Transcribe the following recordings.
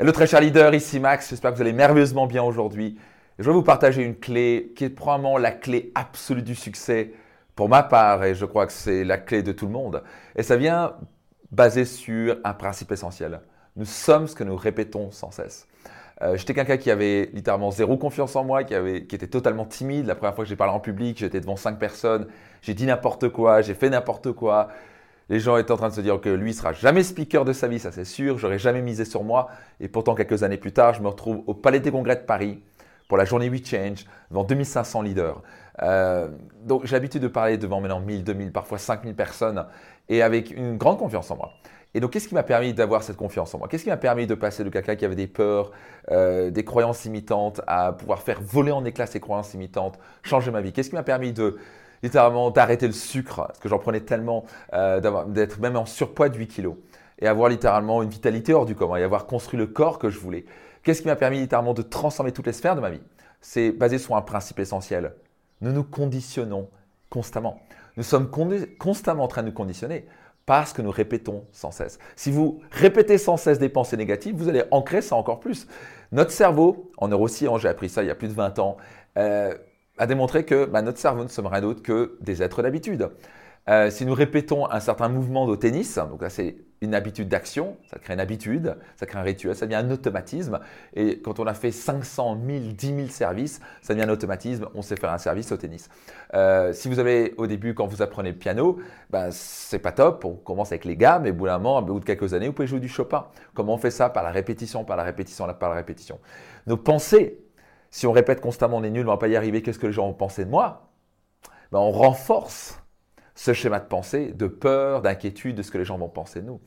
Hello très cher leader, ici Max, j'espère que vous allez merveilleusement bien aujourd'hui. Je vais vous partager une clé qui est probablement la clé absolue du succès pour ma part et je crois que c'est la clé de tout le monde. Et ça vient basé sur un principe essentiel. Nous sommes ce que nous répétons sans cesse. Euh, j'étais quelqu'un qui avait littéralement zéro confiance en moi, qui, avait, qui était totalement timide. La première fois que j'ai parlé en public, j'étais devant cinq personnes, j'ai dit n'importe quoi, j'ai fait n'importe quoi. Les gens étaient en train de se dire que lui sera jamais speaker de sa vie, ça c'est sûr, j'aurais jamais misé sur moi. Et pourtant, quelques années plus tard, je me retrouve au Palais des Congrès de Paris pour la journée We Change devant 2500 leaders. Euh, donc j'ai l'habitude de parler devant maintenant 1000, 2000, parfois 5000 personnes et avec une grande confiance en moi. Et donc, qu'est-ce qui m'a permis d'avoir cette confiance en moi? Qu'est-ce qui m'a permis de passer de quelqu'un qui avait des peurs, euh, des croyances limitantes, à pouvoir faire voler en éclats ces croyances limitantes, changer ma vie? Qu'est-ce qui m'a permis de littéralement d'arrêter le sucre, parce que j'en prenais tellement, euh, d'être même en surpoids de 8 kilos, et avoir littéralement une vitalité hors du commun, et avoir construit le corps que je voulais. Qu'est-ce qui m'a permis littéralement de transformer toutes les sphères de ma vie? C'est basé sur un principe essentiel. Nous nous conditionnons constamment. Nous sommes constamment en train de nous conditionner parce que nous répétons sans cesse. Si vous répétez sans cesse des pensées négatives, vous allez ancrer ça encore plus. Notre cerveau, en neurosciences, j'ai appris ça il y a plus de 20 ans, euh, a démontré que bah, notre cerveau ne sommes rien d'autre que des êtres d'habitude. Euh, si nous répétons un certain mouvement au tennis, donc là c'est une habitude d'action, ça crée une habitude, ça crée un rituel, ça devient un automatisme. Et quand on a fait 500, 1000, 10 000 services, ça devient un automatisme, on sait faire un service au tennis. Euh, si vous avez au début, quand vous apprenez le piano, ben, c'est pas top, on commence avec les gammes, et au bout au bout de quelques années, vous pouvez jouer du Chopin. Comment on fait ça? Par la répétition, par la répétition, par la répétition. Nos pensées, si on répète constamment on est nul, on ne va pas y arriver, qu'est-ce que les gens vont penser de moi? Ben, On renforce ce schéma de pensée, de peur, d'inquiétude de ce que les gens vont penser de nous.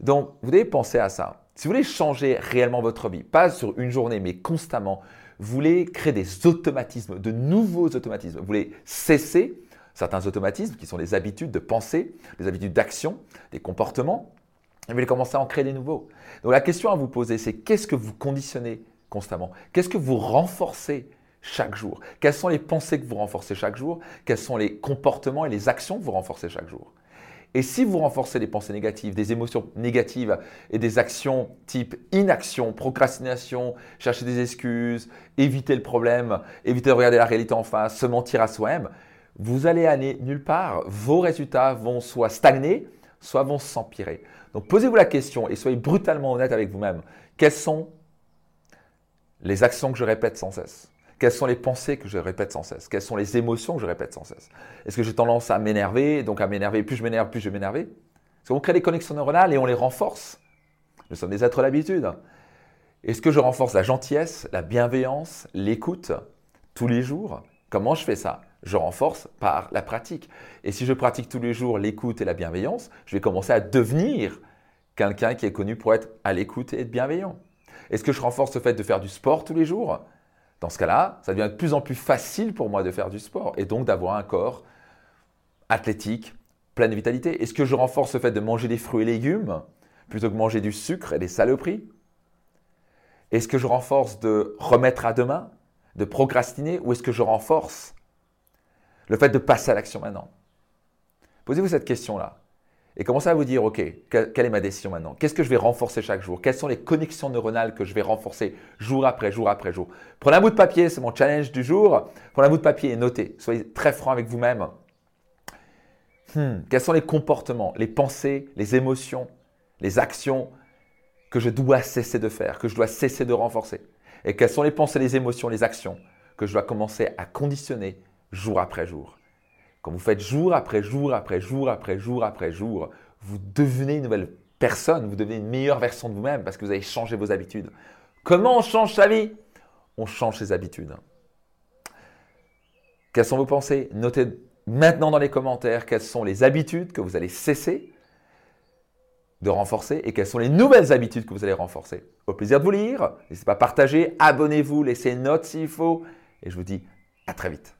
Donc, vous devez penser à ça. Si vous voulez changer réellement votre vie, pas sur une journée, mais constamment, vous voulez créer des automatismes, de nouveaux automatismes. Vous voulez cesser certains automatismes qui sont des habitudes de pensée, des habitudes d'action, des comportements, et vous voulez commencer à en créer des nouveaux. Donc la question à vous poser, c'est qu'est-ce que vous conditionnez constamment Qu'est-ce que vous renforcez chaque jour? Quelles sont les pensées que vous renforcez chaque jour? Quels sont les comportements et les actions que vous renforcez chaque jour? Et si vous renforcez des pensées négatives, des émotions négatives et des actions type inaction, procrastination, chercher des excuses, éviter le problème, éviter de regarder la réalité en face, se mentir à soi-même, vous allez aller nulle part. Vos résultats vont soit stagner, soit vont s'empirer. Donc posez-vous la question et soyez brutalement honnête avec vous-même. Quelles sont les actions que je répète sans cesse quelles sont les pensées que je répète sans cesse? Quelles sont les émotions que je répète sans cesse? Est-ce que j'ai tendance à m'énerver, donc à m'énerver, plus je m'énerve, plus je vais m'énerver? Parce qu'on crée des connexions neuronales et on les renforce. Nous sommes des êtres d'habitude. Est-ce que je renforce la gentillesse, la bienveillance, l'écoute tous les jours? Comment je fais ça? Je renforce par la pratique. Et si je pratique tous les jours l'écoute et la bienveillance, je vais commencer à devenir quelqu'un qui est connu pour être à l'écoute et être bienveillant. Est-ce que je renforce le fait de faire du sport tous les jours? Dans ce cas-là, ça devient de plus en plus facile pour moi de faire du sport et donc d'avoir un corps athlétique, plein de vitalité. Est-ce que je renforce le fait de manger des fruits et légumes plutôt que manger du sucre et des saloperies? Est-ce que je renforce de remettre à demain, de procrastiner ou est-ce que je renforce le fait de passer à l'action maintenant? Posez-vous cette question-là et commencez à vous dire, OK, quelle est ma décision maintenant? Qu'est-ce que je vais renforcer chaque jour? Quelles sont les connexions neuronales que je vais renforcer jour après jour après jour? Prenez un bout de papier, c'est mon challenge du jour. Prenez un bout de papier et notez. Soyez très franc avec vous-même. Hmm, quels sont les comportements, les pensées, les émotions, les actions que je dois cesser de faire, que je dois cesser de renforcer? Et quelles sont les pensées, les émotions, les actions que je dois commencer à conditionner jour après jour? Quand vous faites jour après jour après jour après jour après jour, vous devenez une nouvelle personne, vous devenez une meilleure version de vous-même parce que vous avez changé vos habitudes. Comment on change sa vie? On change ses habitudes. Quelles sont vos pensées? Notez maintenant dans les commentaires quelles sont les habitudes que vous allez cesser de renforcer et quelles sont les nouvelles habitudes que vous allez renforcer. Au plaisir de vous lire. N'hésitez pas à partager, abonnez-vous, laissez une note s'il faut. Et je vous dis à très vite.